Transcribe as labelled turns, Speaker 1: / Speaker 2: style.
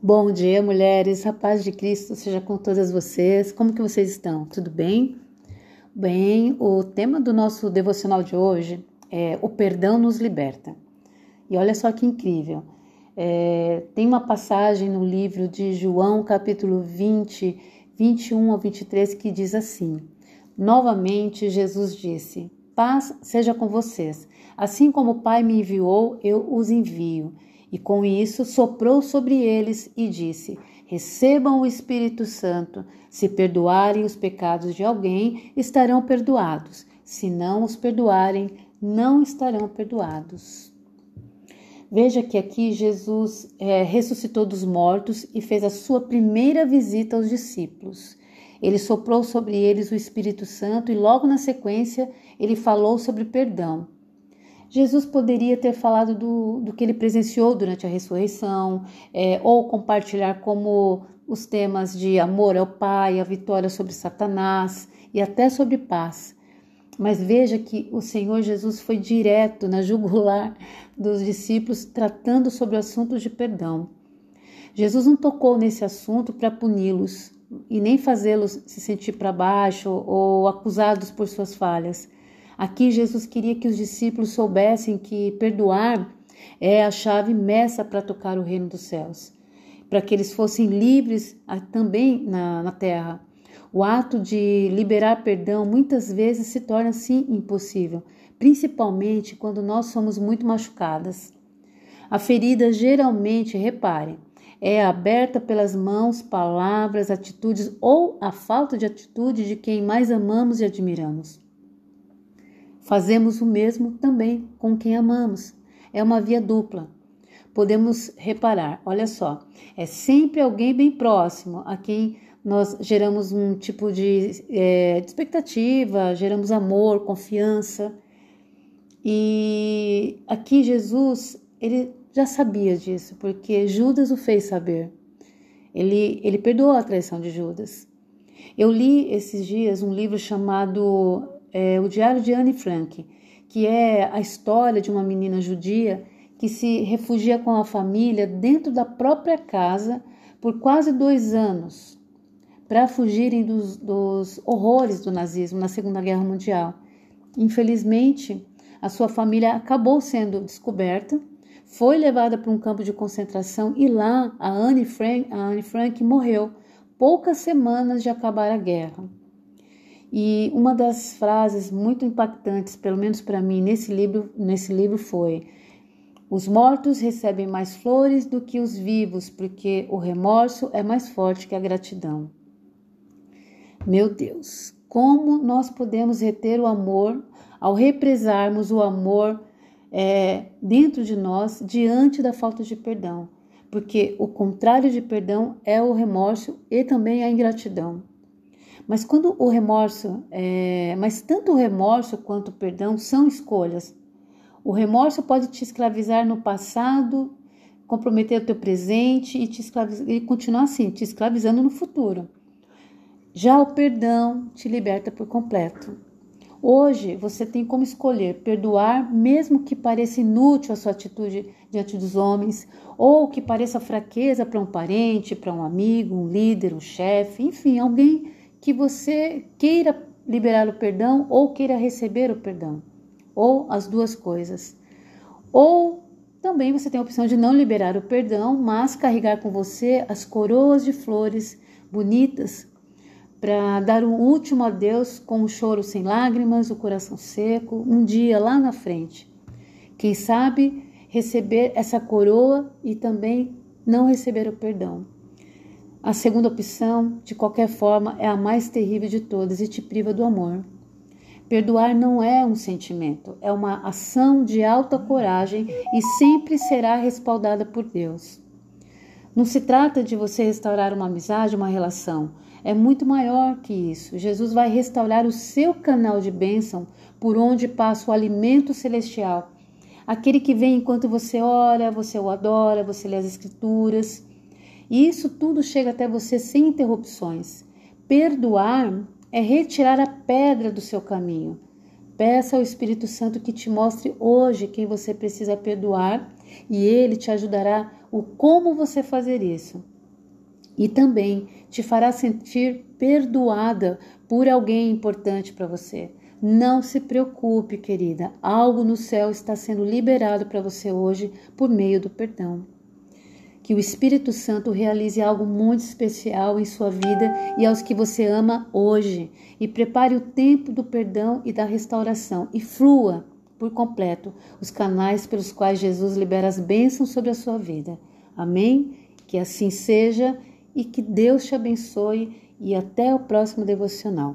Speaker 1: Bom dia, mulheres. A paz de Cristo seja com todas vocês. Como que vocês estão? Tudo bem? Bem, o tema do nosso devocional de hoje é O Perdão nos Liberta. E olha só que incrível. É, tem uma passagem no livro de João, capítulo 20, 21 ao 23, que diz assim: Novamente, Jesus disse: Paz seja com vocês. Assim como o Pai me enviou, eu os envio. E com isso soprou sobre eles e disse: Recebam o Espírito Santo. Se perdoarem os pecados de alguém, estarão perdoados. Se não os perdoarem, não estarão perdoados. Veja que aqui Jesus é, ressuscitou dos mortos e fez a sua primeira visita aos discípulos. Ele soprou sobre eles o Espírito Santo e logo na sequência ele falou sobre perdão. Jesus poderia ter falado do, do que ele presenciou durante a ressurreição, é, ou compartilhar como os temas de amor ao Pai, a vitória sobre Satanás e até sobre paz. Mas veja que o Senhor Jesus foi direto na jugular dos discípulos, tratando sobre o assunto de perdão. Jesus não tocou nesse assunto para puni-los e nem fazê-los se sentir para baixo ou acusados por suas falhas. Aqui Jesus queria que os discípulos soubessem que perdoar é a chave mestra para tocar o reino dos céus, para que eles fossem livres também na, na terra. O ato de liberar perdão muitas vezes se torna assim impossível, principalmente quando nós somos muito machucadas. A ferida geralmente, repare, é aberta pelas mãos, palavras, atitudes ou a falta de atitude de quem mais amamos e admiramos. Fazemos o mesmo também com quem amamos. É uma via dupla. Podemos reparar, olha só, é sempre alguém bem próximo a quem nós geramos um tipo de, é, de expectativa, geramos amor, confiança. E aqui Jesus, ele já sabia disso, porque Judas o fez saber. Ele, ele perdoou a traição de Judas. Eu li esses dias um livro chamado é, O Diário de Anne Frank, que é a história de uma menina judia que se refugia com a família dentro da própria casa por quase dois anos para fugirem dos, dos horrores do nazismo na Segunda Guerra Mundial. Infelizmente, a sua família acabou sendo descoberta, foi levada para um campo de concentração e lá a Anne Frank, a Anne Frank morreu poucas semanas de acabar a guerra. E uma das frases muito impactantes, pelo menos para mim, nesse livro, nesse livro foi: Os mortos recebem mais flores do que os vivos, porque o remorso é mais forte que a gratidão. Meu Deus, como nós podemos reter o amor ao represarmos o amor é, dentro de nós diante da falta de perdão? Porque o contrário de perdão é o remorso e também a ingratidão. Mas quando o remorso, é, mas tanto o remorso quanto o perdão são escolhas. O remorso pode te escravizar no passado, comprometer o teu presente e, te e continuar assim, te escravizando no futuro. Já o perdão te liberta por completo. Hoje você tem como escolher perdoar, mesmo que pareça inútil a sua atitude diante dos homens, ou que pareça fraqueza para um parente, para um amigo, um líder, um chefe, enfim, alguém que você queira liberar o perdão ou queira receber o perdão, ou as duas coisas. Ou também você tem a opção de não liberar o perdão, mas carregar com você as coroas de flores bonitas para dar um último adeus com o choro sem lágrimas, o coração seco, um dia lá na frente. Quem sabe receber essa coroa e também não receber o perdão. A segunda opção, de qualquer forma, é a mais terrível de todas e te priva do amor. Perdoar não é um sentimento, é uma ação de alta coragem e sempre será respaldada por Deus. Não se trata de você restaurar uma amizade, uma relação. É muito maior que isso. Jesus vai restaurar o seu canal de bênção por onde passa o alimento celestial. Aquele que vem enquanto você ora, você o adora, você lê as escrituras. E isso tudo chega até você sem interrupções. Perdoar é retirar a pedra do seu caminho. Peça ao Espírito Santo que te mostre hoje quem você precisa perdoar e ele te ajudará o como você fazer isso. E também te fará sentir perdoada por alguém importante para você. Não se preocupe, querida, algo no céu está sendo liberado para você hoje por meio do perdão. Que o Espírito Santo realize algo muito especial em sua vida e aos que você ama hoje. E prepare o tempo do perdão e da restauração e flua por completo os canais pelos quais Jesus libera as bênçãos sobre a sua vida. Amém? Que assim seja e que Deus te abençoe e até o próximo devocional.